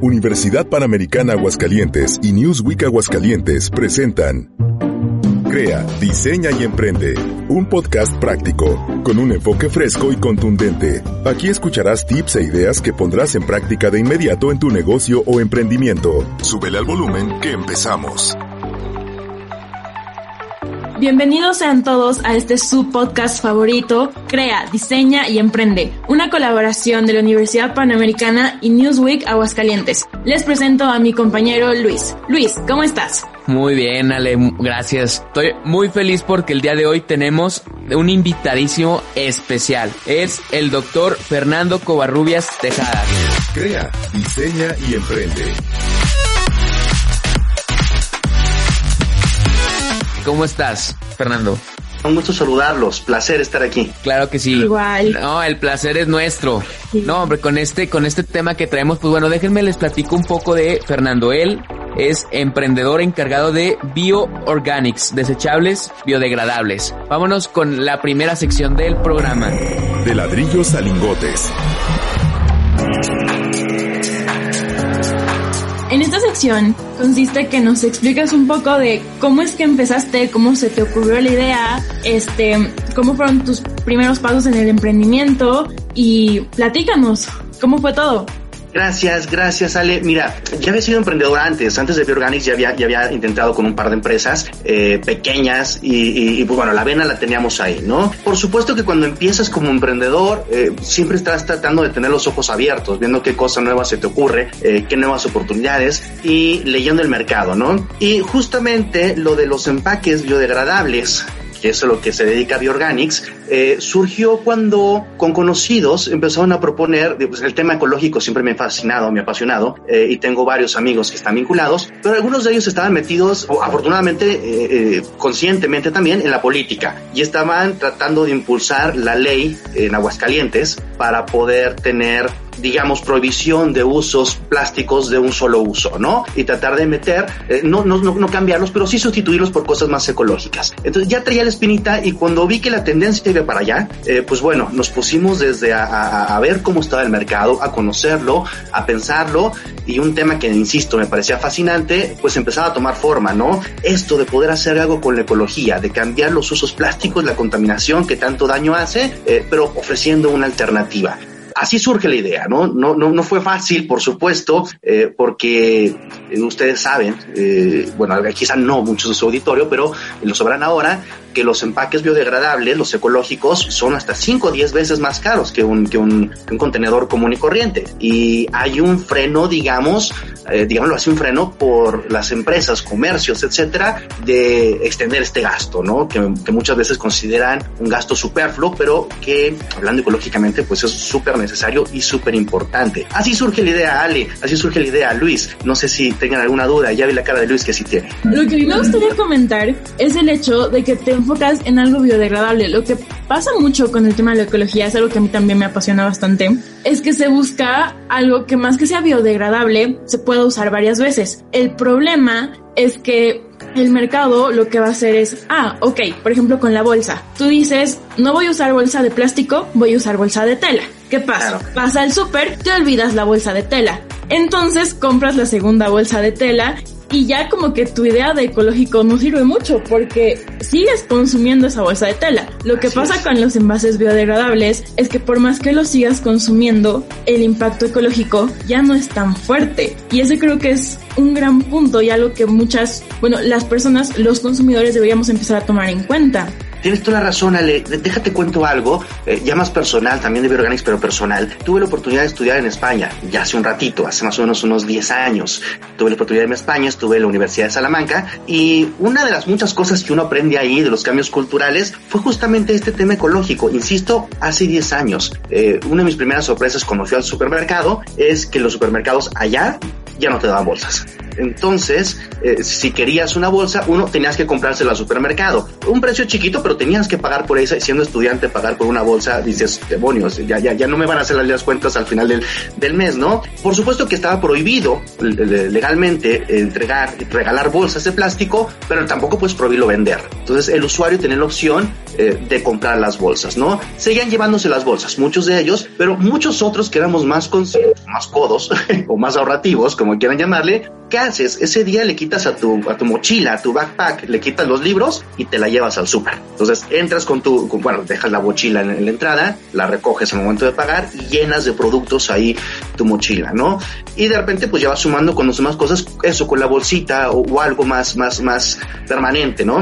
Universidad Panamericana Aguascalientes y Newsweek Aguascalientes presentan Crea, diseña y emprende. Un podcast práctico, con un enfoque fresco y contundente. Aquí escucharás tips e ideas que pondrás en práctica de inmediato en tu negocio o emprendimiento. Súbele al volumen que empezamos. Bienvenidos sean todos a este su podcast favorito, Crea, Diseña y Emprende, una colaboración de la Universidad Panamericana y Newsweek Aguascalientes. Les presento a mi compañero Luis. Luis, ¿cómo estás? Muy bien, Ale, gracias. Estoy muy feliz porque el día de hoy tenemos un invitadísimo especial. Es el doctor Fernando Covarrubias Tejada. Crea, diseña y emprende. ¿Cómo estás, Fernando? Un gusto saludarlos, placer estar aquí. Claro que sí. Igual. No, el placer es nuestro. No, hombre, con este, con este tema que traemos, pues bueno, déjenme les platico un poco de Fernando. Él es emprendedor encargado de bioorganics, desechables biodegradables. Vámonos con la primera sección del programa. De ladrillos a lingotes. Sección consiste que nos explicas un poco de cómo es que empezaste, cómo se te ocurrió la idea, este, cómo fueron tus primeros pasos en el emprendimiento y platícanos, ¿cómo fue todo? Gracias, gracias Ale. Mira, ya había sido emprendedor antes, antes de Bioorganics ya había, ya había intentado con un par de empresas eh, pequeñas y, pues bueno, la vena la teníamos ahí, ¿no? Por supuesto que cuando empiezas como emprendedor, eh, siempre estás tratando de tener los ojos abiertos, viendo qué cosa nueva se te ocurre, eh, qué nuevas oportunidades y leyendo el mercado, ¿no? Y justamente lo de los empaques biodegradables que es lo que se dedica a Bioorganics, eh, surgió cuando con conocidos empezaron a proponer, pues el tema ecológico siempre me ha fascinado, me ha apasionado, eh, y tengo varios amigos que están vinculados, pero algunos de ellos estaban metidos, o afortunadamente, eh, conscientemente también, en la política, y estaban tratando de impulsar la ley en Aguascalientes para poder tener digamos, prohibición de usos plásticos de un solo uso, ¿no? Y tratar de meter, eh, no, no, no, cambiarlos, pero sí sustituirlos por cosas más ecológicas. Entonces ya traía la espinita y cuando vi que la tendencia iba para allá, eh, pues bueno, nos pusimos desde a, a, a, ver cómo estaba el mercado, a conocerlo, a pensarlo y un tema que, insisto, me parecía fascinante, pues empezaba a tomar forma, ¿no? Esto de poder hacer algo con la ecología, de cambiar los usos plásticos, la contaminación que tanto daño hace, eh, pero ofreciendo una alternativa así surge la idea, ¿no? No, no, fue fácil, por supuesto, eh, porque eh, ustedes saben, eh, bueno, quizá no muchos de su auditorio, pero lo sabrán ahora, que los empaques biodegradables, los ecológicos, son hasta 5 o 10 veces más caros que un, que un, que un contenedor común y corriente. Y hay un freno, digamos, eh, digámoslo así, un freno por las empresas, comercios, etcétera, de extender este gasto, ¿no? Que, que muchas veces consideran un gasto superfluo, pero que, hablando ecológicamente, pues es súper necesario y súper importante. Así surge la idea, Ale, así surge la idea, Luis. No sé si tengan alguna duda, ya vi la cara de Luis que sí tiene. Lo que me gustaría comentar es el hecho de que te enfocas en algo biodegradable. Lo que pasa mucho con el tema de la ecología, es algo que a mí también me apasiona bastante, es que se busca algo que más que sea biodegradable, se pueda usar varias veces. El problema es que el mercado lo que va a hacer es, ah, ok, por ejemplo con la bolsa. Tú dices, no voy a usar bolsa de plástico, voy a usar bolsa de tela. ¿Qué pasa? Claro. Vas al súper, te olvidas la bolsa de tela. Entonces compras la segunda bolsa de tela y ya como que tu idea de ecológico no sirve mucho porque sigues consumiendo esa bolsa de tela. Lo que Así pasa es. con los envases biodegradables es que por más que los sigas consumiendo, el impacto ecológico ya no es tan fuerte. Y ese creo que es un gran punto y algo que muchas, bueno, las personas, los consumidores deberíamos empezar a tomar en cuenta. Tienes toda la razón, Ale. Déjate cuento algo, eh, ya más personal, también de Bioorganics, pero personal. Tuve la oportunidad de estudiar en España, ya hace un ratito, hace más o menos unos 10 años. Tuve la oportunidad de irme a España, estuve en la Universidad de Salamanca y una de las muchas cosas que uno aprende ahí de los cambios culturales fue justamente este tema ecológico. Insisto, hace 10 años. Eh, una de mis primeras sorpresas cuando fui al supermercado es que los supermercados allá ya no te daban bolsas. Entonces, eh, si querías una bolsa, uno tenías que comprársela al supermercado. Un precio chiquito, pero tenías que pagar por esa. Siendo estudiante, pagar por una bolsa, dices, demonios, ya, ya, ya no me van a hacer las cuentas al final del, del mes, ¿no? Por supuesto que estaba prohibido legalmente entregar, regalar bolsas de plástico, pero tampoco puedes prohibirlo vender. Entonces, el usuario tiene la opción eh, de comprar las bolsas, ¿no? Seguían llevándose las bolsas, muchos de ellos, pero muchos otros que éramos más conscientes, más codos o más ahorrativos, como quieran llamarle, ¿qué haces? Ese día le quitas a tu, a tu mochila, a tu backpack, le quitas los libros y te la llevas al súper. Entonces entras con tu, bueno, dejas la mochila en, la entrada, la recoges al momento de pagar y llenas de productos ahí tu mochila, ¿no? Y de repente pues ya vas sumando con las demás cosas, eso con la bolsita o, algo más, más, más permanente, ¿no?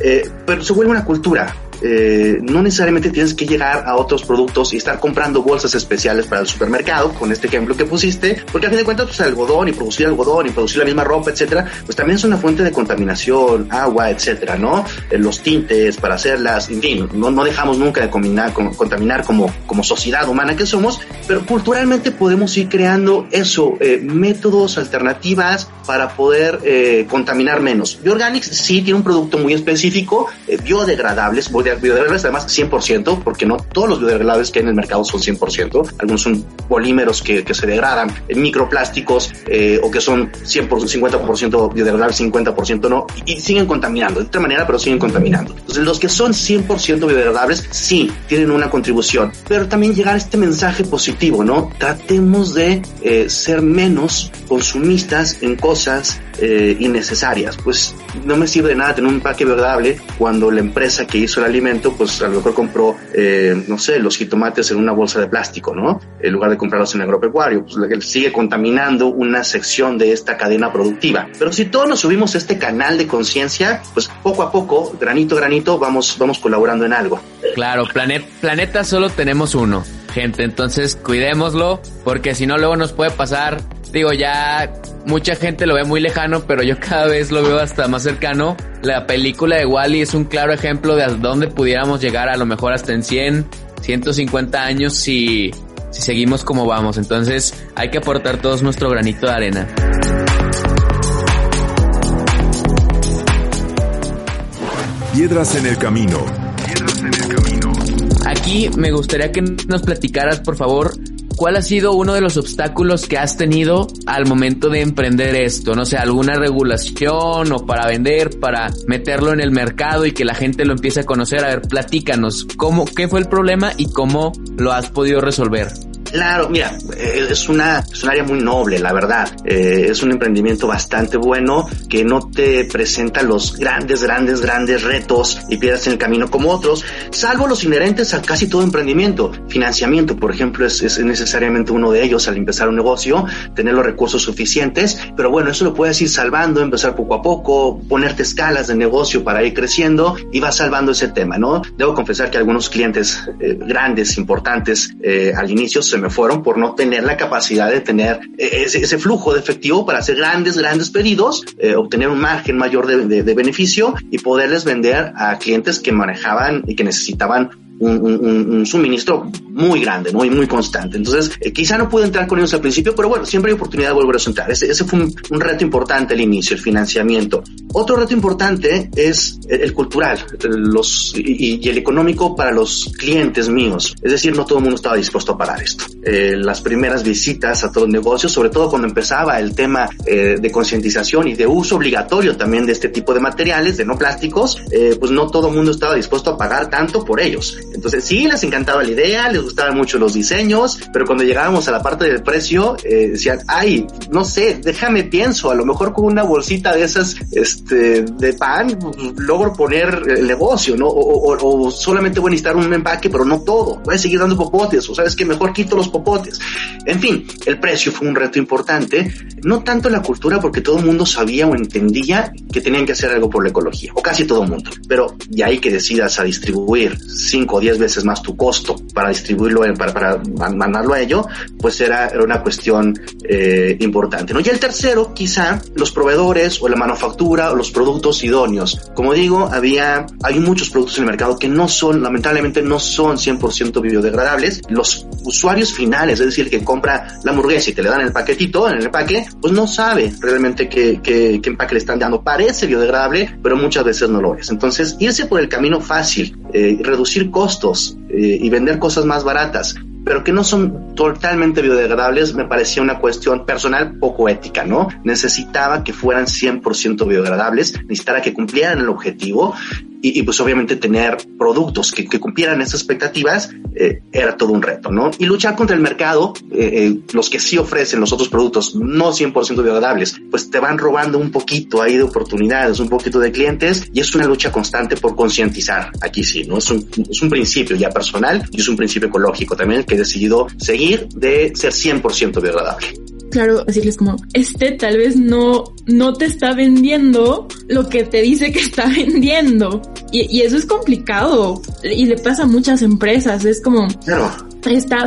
Eh, pero se vuelve una cultura. Eh, no necesariamente tienes que llegar a otros productos y estar comprando bolsas especiales para el supermercado, con este ejemplo que pusiste, porque a fin de cuentas, pues, algodón y producir algodón y producir la misma ropa, etcétera, pues también es una fuente de contaminación, agua, etcétera, ¿no? Eh, los tintes para hacerlas, en fin, no, no dejamos nunca de combinar, contaminar como, como sociedad humana que somos, pero culturalmente podemos ir creando eso, eh, métodos, alternativas para poder contaminar menos. Bioorganics sí tiene un producto muy específico, biodegradables, voy biodegradables además 100%, porque no todos los biodegradables que hay en el mercado son 100%, algunos son polímeros que, que se degradan, en microplásticos eh, o que son 100%, 50% biodegradables, 50% no, y, siguen contaminando, de otra manera, pero siguen contaminando. Entonces los que son 100% biodegradables sí tienen una contribución, pero también llegar este mensaje positivo, ¿no? Tratemos de eh, ser menos consumistas en cosas eh, innecesarias. Pues no me sirve de nada tener un empaque biodegradable cuando la empresa que hizo el alimento, pues a lo mejor compró, eh, no sé, los jitomates en una bolsa de plástico, ¿no? En lugar de comprarlos en agropecuario, pues sigue contaminando una sección de esta cadena productiva. Pero si todos nos subimos a este canal de conciencia, pues poco a poco, granito a granito, vamos, vamos colaborando en algo. Claro, planeta solo tenemos uno, gente, entonces cuidémoslo, porque si no luego nos puede pasar digo, ya mucha gente lo ve muy lejano, pero yo cada vez lo veo hasta más cercano. La película de Wally es un claro ejemplo de a dónde pudiéramos llegar, a lo mejor hasta en 100, 150 años si, si seguimos como vamos. Entonces hay que aportar todos nuestro granito de arena. Piedras en el camino. Piedras en el camino. Aquí me gustaría que nos platicaras, por favor, ¿cuál ha sido uno de los obstáculos que has tenido al momento de emprender esto? No sé, alguna regulación o para vender, para meterlo en el mercado y que la gente lo empiece a conocer. A ver, platícanos, ¿cómo, qué fue el problema y cómo lo has podido resolver? Claro, mira, eh, es una es un área muy noble, la verdad. Eh, es un emprendimiento bastante bueno que no te presenta los grandes, grandes, grandes retos y piedras en el camino como otros, salvo los inherentes a casi todo emprendimiento. Financiamiento, por ejemplo, es, es necesariamente uno de ellos al empezar un negocio, tener los recursos suficientes, pero bueno, eso lo puedes ir salvando, empezar poco a poco, ponerte escalas de negocio para ir creciendo y vas salvando ese tema, ¿no? Debo confesar que algunos clientes eh, grandes, importantes, al inicio se me fueron por no tener la capacidad de tener eh, ese, flujo de efectivo para hacer grandes, grandes pedidos, eh, obtener un margen mayor de, de beneficio y poderles vender a clientes que manejaban y que necesitaban un, suministro muy grande, muy, muy constante. Entonces, eh, quizá no pude entrar con ellos al principio, pero bueno, siempre hay oportunidad de volver a entrar. Ese, ese fue un, reto importante al inicio, el financiamiento. Otro reto importante es el, cultural los, y, el económico para los clientes míos. Es decir, no todo el mundo estaba dispuesto a pagar esto. Eh, las primeras visitas a todos los negocios, sobre todo cuando empezaba el tema eh, de concientización y de uso obligatorio también de este tipo de materiales, de no plásticos, pues no todo el mundo estaba dispuesto a pagar tanto por ellos. Entonces sí, les encantaba la idea, les gustaban mucho los diseños, pero cuando llegábamos a la parte del precio, eh, decían, ay, no sé, déjame pienso, a lo mejor con una bolsita de esas, este, de pan, logro poner el negocio, ¿no? O, solamente voy a necesitar un empaque, pero no todo, voy a seguir dando popotes, o sabes que mejor quito los popotes. En fin, el precio fue un reto importante, no tanto la cultura, porque todo el mundo sabía o entendía que tenían que hacer algo por la ecología, o casi todo el mundo, pero ya hay que decidas a distribuir cinco 10 veces más tu costo para distribuirlo, para, para mandarlo a ello, pues era, era una cuestión eh, importante. ¿no? Y el tercero, quizá los proveedores o la manufactura los productos idóneos. Como digo, había, hay muchos productos en el mercado que no son, lamentablemente no son 100% biodegradables. Los usuarios finales, es decir, que compra la hamburguesa y te le dan el paquetito en el empaque, pues no sabe realmente qué, qué, qué empaque le están dando. Parece biodegradable, pero muchas veces no lo es. Entonces, irse por el camino fácil, eh, reducir costos eh, y vender cosas más baratas, pero que no son totalmente biodegradables, me parecía una cuestión personal poco ética, ¿no? Necesitaba que fueran 100% biodegradables, necesitaba que cumplieran el objetivo y, y pues obviamente tener productos que, que cumplieran esas expectativas eh, era todo un reto, ¿no? Y luchar contra el mercado, eh, eh, los que sí ofrecen los otros productos no 100% biodegradables, pues te van robando un poquito ahí de oportunidades, un poquito de clientes y es una lucha constante por concientizar. Aquí sí, ¿no? Es un, es un principio ya personal y es un principio ecológico también que he decidido seguir de ser 100% biodegradable claro, decirles como, este tal vez no, no te está vendiendo lo que te dice que está vendiendo. Y, y eso es complicado. Y le pasa a muchas empresas. Es como, Claro. Está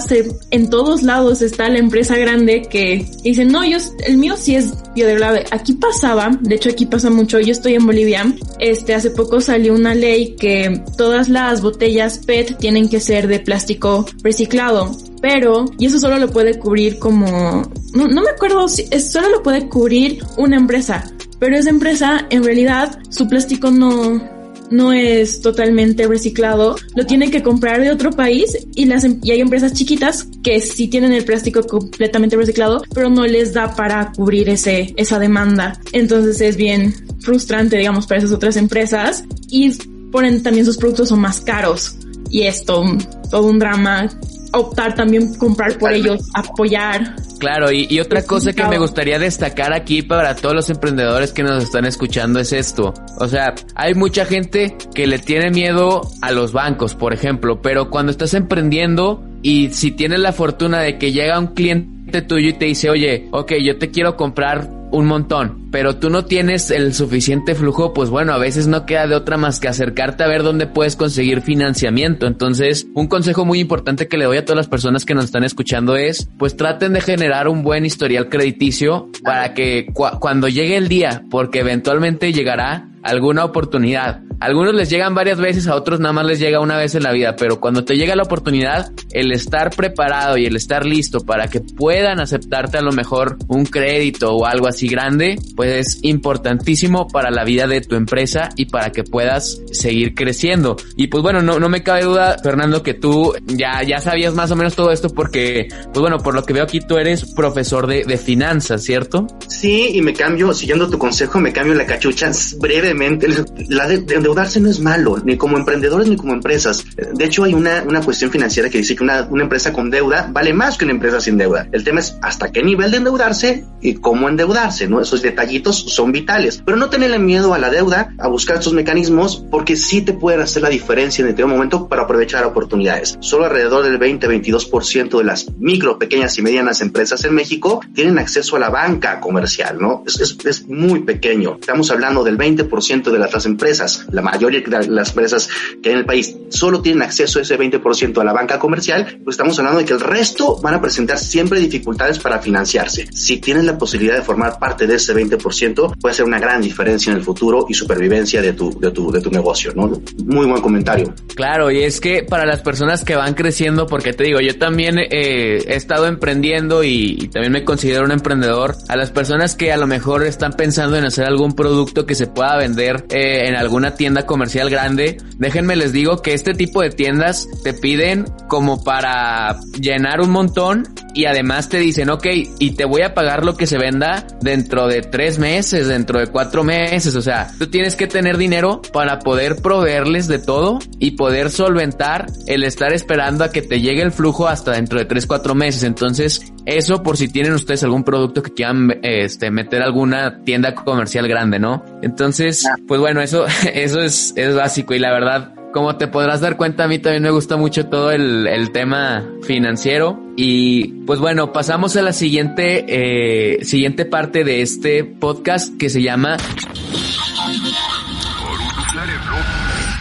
en todos lados está la empresa grande que dice no yo el mío sí es biodegradable aquí pasaba de hecho aquí pasa mucho. Yo estoy en Bolivia. Este hace poco salió una ley que todas las botellas PET tienen que ser de plástico reciclado pero y eso solo lo puede cubrir como no, no me acuerdo si solo lo puede cubrir una empresa pero esa empresa en realidad su plástico no no es totalmente reciclado, lo tienen que comprar de otro país y las y hay empresas chiquitas que sí tienen el plástico completamente reciclado, pero no les da para cubrir ese esa demanda. Entonces es bien frustrante, digamos, para esas otras empresas y ponen también sus productos son más caros y esto todo un drama optar también comprar por ellos, apoyar. Claro, y, y, otra cosa que me gustaría destacar aquí para todos los emprendedores que nos están escuchando es esto. O sea, hay mucha gente que le tiene miedo a los bancos, por ejemplo, pero cuando estás emprendiendo y si tienes la fortuna de que llega un cliente tuyo y te dice, oye, ok, yo te quiero comprar un montón, pero tú no tienes el suficiente flujo, pues bueno, a veces no queda de otra más que acercarte a ver dónde puedes conseguir financiamiento. Entonces, un consejo muy importante que le doy a todas las personas que nos están escuchando es, pues traten de generar un buen historial crediticio para que cu cuando llegue el día, porque eventualmente llegará alguna oportunidad. Algunos les llegan varias veces, a otros nada más les llega una vez en la vida, pero cuando te llega la oportunidad, el estar preparado y el estar listo para que puedan aceptarte a lo mejor un crédito o algo así grande, pues es importantísimo para la vida de tu empresa y para que puedas seguir creciendo. Y pues bueno, no, no me cabe duda, Fernando, que tú ya, ya sabías más o menos todo esto porque, pues bueno, por lo que veo aquí tú eres profesor de, de finanzas, ¿cierto? Sí, y me cambio, siguiendo tu consejo, me cambio la cachucha brevemente. La de, de endeudarse no es malo, ni como emprendedores ni como empresas. De hecho, hay una, una cuestión financiera que dice que una, una empresa con deuda vale más que una empresa sin deuda. El tema es hasta qué nivel de endeudarse y cómo endeudarse, ¿no? Esos detallitos son vitales. Pero no tenerle miedo a la deuda, a buscar estos mecanismos, porque sí te pueden hacer la diferencia en determinado momento para aprovechar oportunidades. Solo alrededor del 20-22% de las micro, pequeñas y medianas empresas en México tienen acceso a la banca comercial, ¿no? Es, es, es muy pequeño. Estamos hablando del 20% de las, las empresas, la mayoría de las empresas que hay en el país solo tienen acceso a ese 20% a la banca comercial, pues estamos hablando de que el resto van a presentar siempre dificultades para financiarse. Si tienes la posibilidad de formar parte de ese 20%, puede ser una gran diferencia en el futuro y supervivencia de tu, de tu, de tu negocio, ¿no? Muy buen comentario. Claro, y es que para las personas que van creciendo, porque te digo, yo también eh, he estado emprendiendo y, y también me considero un emprendedor, a las personas que a lo mejor están pensando en hacer algún producto que se pueda vender eh, en alguna tienda comercial grande, déjenme les digo que este tipo de tiendas te piden como para llenar un montón y además te dicen, ok, y te voy a pagar lo que se venda dentro de tres meses, dentro de cuatro meses, o sea, tú tienes que tener dinero para poder proveerles de todo y poder solventar el estar esperando a que te llegue el flujo hasta dentro de tres, cuatro meses. Entonces, eso por si tienen ustedes algún producto que quieran este, meter alguna tienda comercial grande, ¿no? Entonces, pues bueno, eso, eso es, es básico y la verdad, como te podrás dar cuenta, a mí también me gusta mucho todo el, el tema financiero. Y pues bueno, pasamos a la siguiente, eh, siguiente parte de este podcast que se llama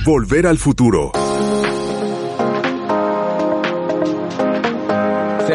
Volver al futuro.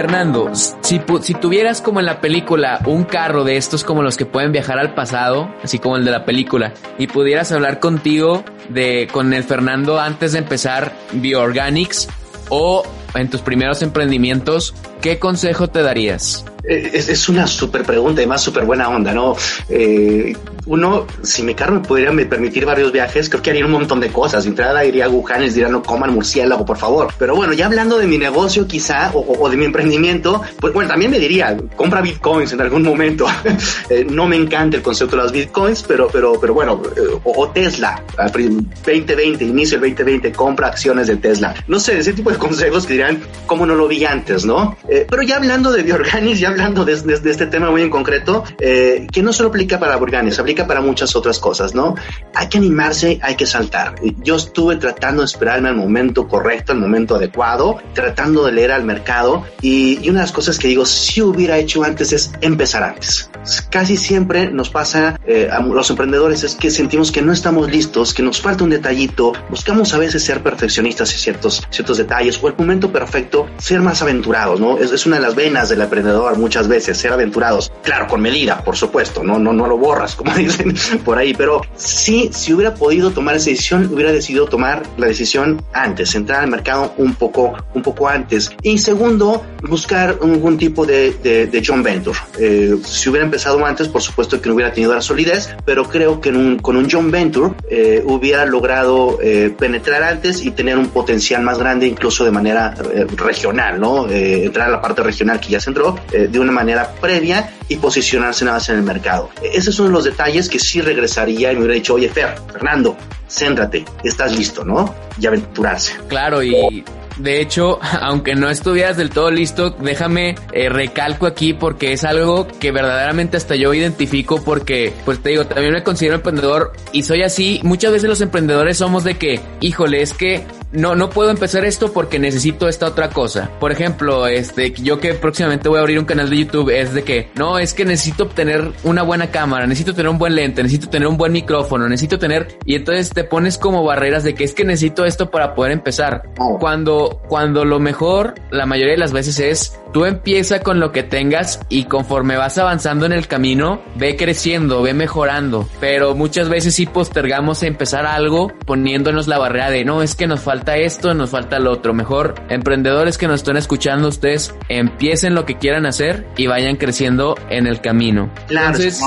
Fernando, si, tuvieras como en la película un carro de estos como los que pueden viajar al pasado, así como el de la película, y pudieras hablar contigo de con el Fernando antes de empezar Bioorganics o en tus primeros emprendimientos, ¿qué consejo te darías? Eh, es, una súper pregunta y más súper buena onda, ¿no? Eh, uno, si mi carro me pudiera permitir varios viajes, creo que haría un montón de cosas. De entrada iría a Wuhan y les diría no coman murciélago, por favor. Pero bueno, ya hablando de mi negocio quizá o, de mi emprendimiento, pues bueno, también me diría, compra bitcoins en algún momento. Eh, no me encanta el concepto de los bitcoins, pero, pero, pero bueno, o, Tesla, 2020, inicio del 2020, compra acciones de Tesla. No sé, ese tipo de consejos que dirán, ¿cómo no lo vi antes, no? pero ya hablando de Bioorganics, ya hablando de, este tema muy en concreto, eh, que no solo aplica para Burganes, aplica para muchas otras cosas, ¿no? Hay que animarse, hay que saltar. Yo estuve tratando de esperarme al momento correcto, al momento adecuado, tratando de leer al mercado y, una de las cosas que digo, si hubiera hecho antes es empezar antes. Casi siempre nos pasa eh, a los emprendedores es que sentimos que no estamos listos, que nos falta un detallito, buscamos a veces ser perfeccionistas en ciertos, ciertos detalles o el momento perfecto, ser más aventurados, ¿no? Es, es una de las venas del emprendedor muchas veces, ser aventurados. Claro, con medida, por supuesto, no, no, no lo borras, como dicen por ahí, pero sí, si hubiera podido tomar esa decisión, hubiera decidido tomar la decisión antes, entrar al mercado un poco, un poco antes. Y segundo, buscar algún tipo de, de, de John Venture. Eh, si hubiera empezado antes, por supuesto que no hubiera tenido la solidez, pero creo que con un John Venture eh, hubiera logrado eh, penetrar antes y tener un potencial más grande, incluso de manera regional, ¿no? entrar a la parte regional que ya se entró, de una manera previa y posicionarse nada más en el mercado. Esos son los detalles que sí regresaría y me hubiera dicho, oye, Fer, Fernando, céntrate, estás listo, ¿no? Y aventurarse. Claro, y de hecho, aunque no estuvieras del todo listo, déjame eh, recalco aquí porque es algo que verdaderamente hasta yo identifico porque, pues te digo, también me considero emprendedor y soy así. Muchas veces los emprendedores somos de que, híjole, es que no, no puedo empezar esto porque necesito esta otra cosa. Por ejemplo, este, yo que próximamente voy a abrir un canal de YouTube es de que, no, es que necesito obtener una buena cámara, necesito tener un buen lente, necesito tener un buen micrófono, necesito tener, y entonces te pones como barreras de que es que necesito esto para poder empezar. Cuando cuando, lo mejor, la mayoría de las veces es, tú empieza con lo que tengas y conforme vas avanzando en el camino, ve creciendo, ve mejorando. Pero muchas veces sí postergamos a empezar algo poniéndonos la barrera de, no, es que nos falta esto, nos falta lo otro. Mejor, emprendedores que nos estén escuchando, ustedes empiecen lo que quieran hacer y vayan creciendo en el camino. Claro, Entonces,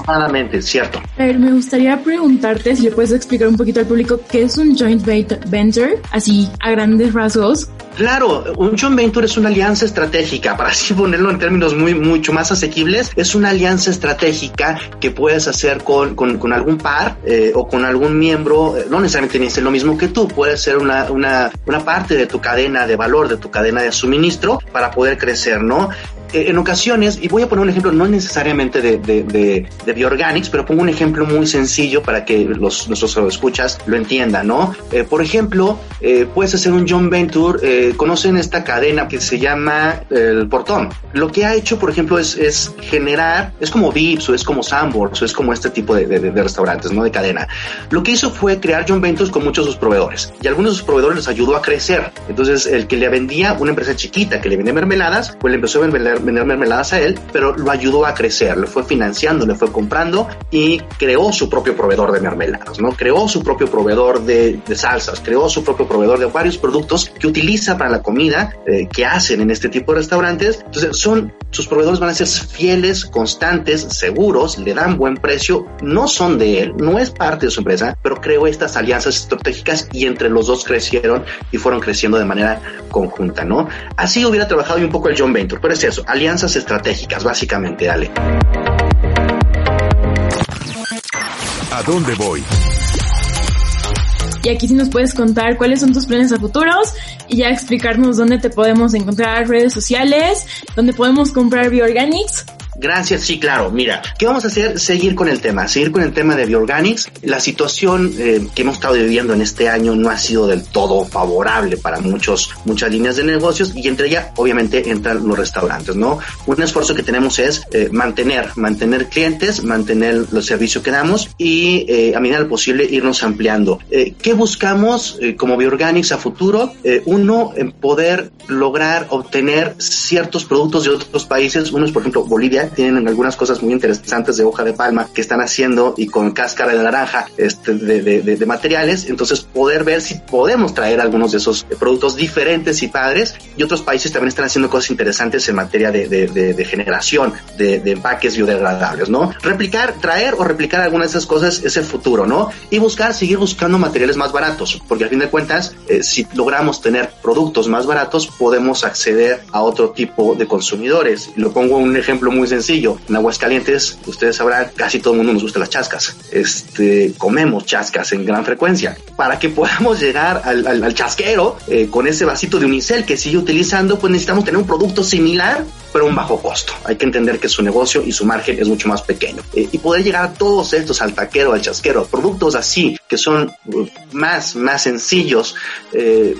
cierto. A ver, me gustaría preguntarte si le puedes explicar un poquito al público qué es un joint venture, así a grandes rasgos. Claro, un joint venture es una alianza estratégica, para así ponerlo en términos muy, mucho más asequibles, es una alianza estratégica que puedes hacer con, con, algún par eh, o con algún miembro, eh, no necesariamente que ser lo mismo que tú, puede ser una, una, una parte de tu cadena de valor, de tu cadena de suministro para poder crecer, ¿no? Eh, en ocasiones, y voy a poner un ejemplo no necesariamente de, de, de, de Bioorganics, pero pongo un ejemplo muy sencillo para que los, nuestros escuchas lo entiendan, ¿no? Eh, por ejemplo, eh, puedes hacer un John Venture, eh, conocen esta cadena que se llama El Portón. Lo que ha hecho, por ejemplo, es, es generar, es como Vips o es como Sandbox o es como este tipo de, de, restaurantes, ¿no? De cadena. Lo que hizo fue crear John Ventures con muchos de sus proveedores y algunos de sus proveedores les ayudó a crecer. Entonces, el que le vendía una empresa chiquita que le vendía mermeladas, pues le empezó a vender vender mermeladas a él, pero lo ayudó a crecer, le fue financiando, le fue comprando y creó su propio proveedor de mermeladas, ¿no? Creó su propio proveedor de, salsas, creó su propio proveedor de varios productos que utiliza para la comida eh, que hacen en este tipo de restaurantes. Entonces, son, sus proveedores van a ser fieles, constantes, seguros, le dan buen precio, no son de él, no es parte de su empresa, pero creó estas alianzas estratégicas y entre los dos crecieron y fueron creciendo de manera conjunta, ¿no? Así hubiera trabajado un poco el John Venture, pero es eso, alianzas estratégicas, básicamente, Ale. ¿A dónde voy? Y aquí sí nos puedes contar cuáles son tus planes a futuros y ya explicarnos dónde te podemos encontrar redes sociales, dónde podemos comprar Bioorganics Gracias, sí, claro. Mira, ¿qué vamos a hacer? Seguir con el tema, seguir con el tema de Bioorganics. La situación eh, que hemos estado viviendo en este año no ha sido del todo favorable para muchos, muchas líneas de negocios y entre ellas, obviamente, entran los restaurantes, ¿no? Un esfuerzo que tenemos es eh, mantener, mantener clientes, mantener los servicios que damos y eh, a medida del posible irnos ampliando. ¿Qué buscamos como Bioorganics a futuro? uno, en poder lograr obtener ciertos productos de otros países. Uno es, por ejemplo, Bolivia, tienen algunas cosas muy interesantes de hoja de palma que están haciendo y con cáscara de naranja este, de, de, de, materiales. Entonces, poder ver si podemos traer algunos de esos productos diferentes y padres. Y otros países también están haciendo cosas interesantes en materia de, generación de, empaques biodegradables, ¿no? Replicar, traer o replicar algunas de esas cosas es el futuro, ¿no? Y buscar, seguir buscando materiales más baratos, porque a fin de cuentas, eh, si logramos tener productos más baratos, podemos acceder a otro tipo de consumidores. Lo pongo un ejemplo muy sencillo. En Aguascalientes, ustedes sabrán, casi todo el mundo nos gusta las chascas. Este, comemos chascas en gran frecuencia. Para que podamos llegar al, al, chasquero eh, con ese vasito de unicel que sigue utilizando, pues necesitamos tener un producto similar, pero un bajo costo. Hay que entender que su negocio y su margen es mucho más pequeño. Eh, y poder llegar a todos estos, al taquero, al chasquero, productos así, que son uh, más, más sencillos, eh,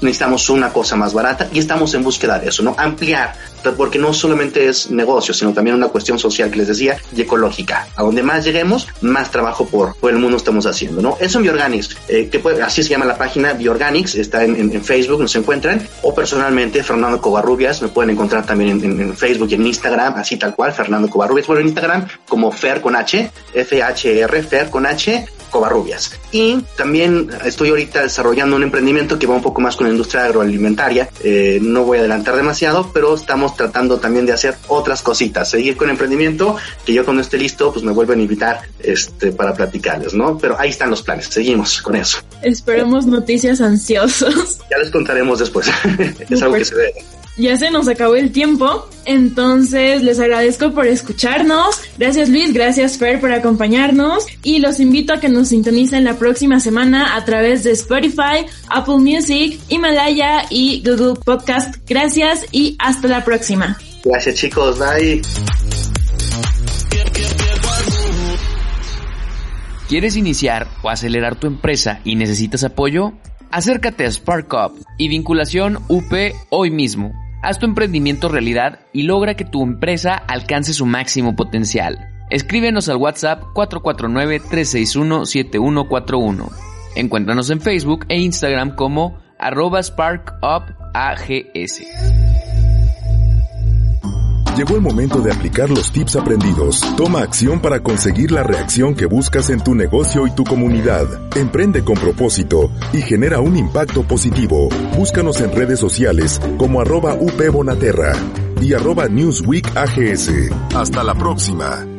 necesitamos una cosa más barata y estamos en búsqueda de eso, ¿no? Ampliar, porque no solamente es negocio, sino también una cuestión social que les decía y ecológica. A donde más lleguemos, más trabajo por, por el mundo estamos haciendo, ¿no? Eso en Bioorganics, eh, así se llama la página Bioorganics, está en, en, Facebook, nos encuentran, o personalmente Fernando Covarrubias, me pueden encontrar también en, en, Facebook y en Instagram, así tal cual, Fernando Covarrubias, bueno, en Instagram como Fer con H, F-H-R, Fer con H, Covarrubias. Y también estoy ahorita desarrollando un emprendimiento que va un poco más con la industria agroalimentaria. Eh, no voy a adelantar demasiado, pero estamos tratando también de hacer otras cositas, seguir con el emprendimiento, que yo cuando esté listo, pues me vuelven a invitar este, para platicarles, ¿no? Pero ahí están los planes, seguimos con eso. Esperemos noticias ansiosos. Ya les contaremos después. es algo que se ve ya se nos acabó el tiempo, entonces les agradezco por escucharnos. Gracias Luis, gracias Fer por acompañarnos y los invito a que nos sintonicen la próxima semana a través de Spotify, Apple Music, Himalaya y Google Podcast. Gracias y hasta la próxima. Gracias chicos, bye. ¿Quieres iniciar o acelerar tu empresa y necesitas apoyo? Acércate a SparkUp y vinculación UP hoy mismo. Haz tu emprendimiento realidad y logra que tu empresa alcance su máximo potencial. Escríbenos al WhatsApp 449-361-7141. Encuéntranos en Facebook e Instagram como arroba SparkUpAGS. Llegó el momento de aplicar los tips aprendidos. Toma acción para conseguir la reacción que buscas en tu negocio y tu comunidad. Emprende con propósito y genera un impacto positivo. Búscanos en redes sociales como arroba UPBonaterra y arroba Newsweek AGS. Hasta la próxima.